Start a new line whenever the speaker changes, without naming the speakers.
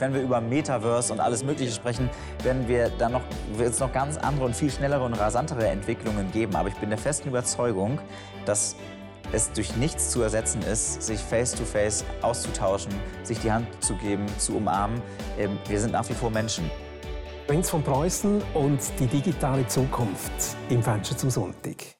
wenn wir über Metaverse und alles Mögliche sprechen, werden wir dann noch, wird es noch ganz andere und viel schnellere und rasantere Entwicklungen geben. Aber ich bin der festen Überzeugung, dass es durch nichts zu ersetzen ist, sich face-to-face -face auszutauschen, sich die Hand zu geben, zu umarmen. Ähm, wir sind nach wie vor Menschen.
Prinz von Preußen und die digitale Zukunft im Fenster zum Sonntag.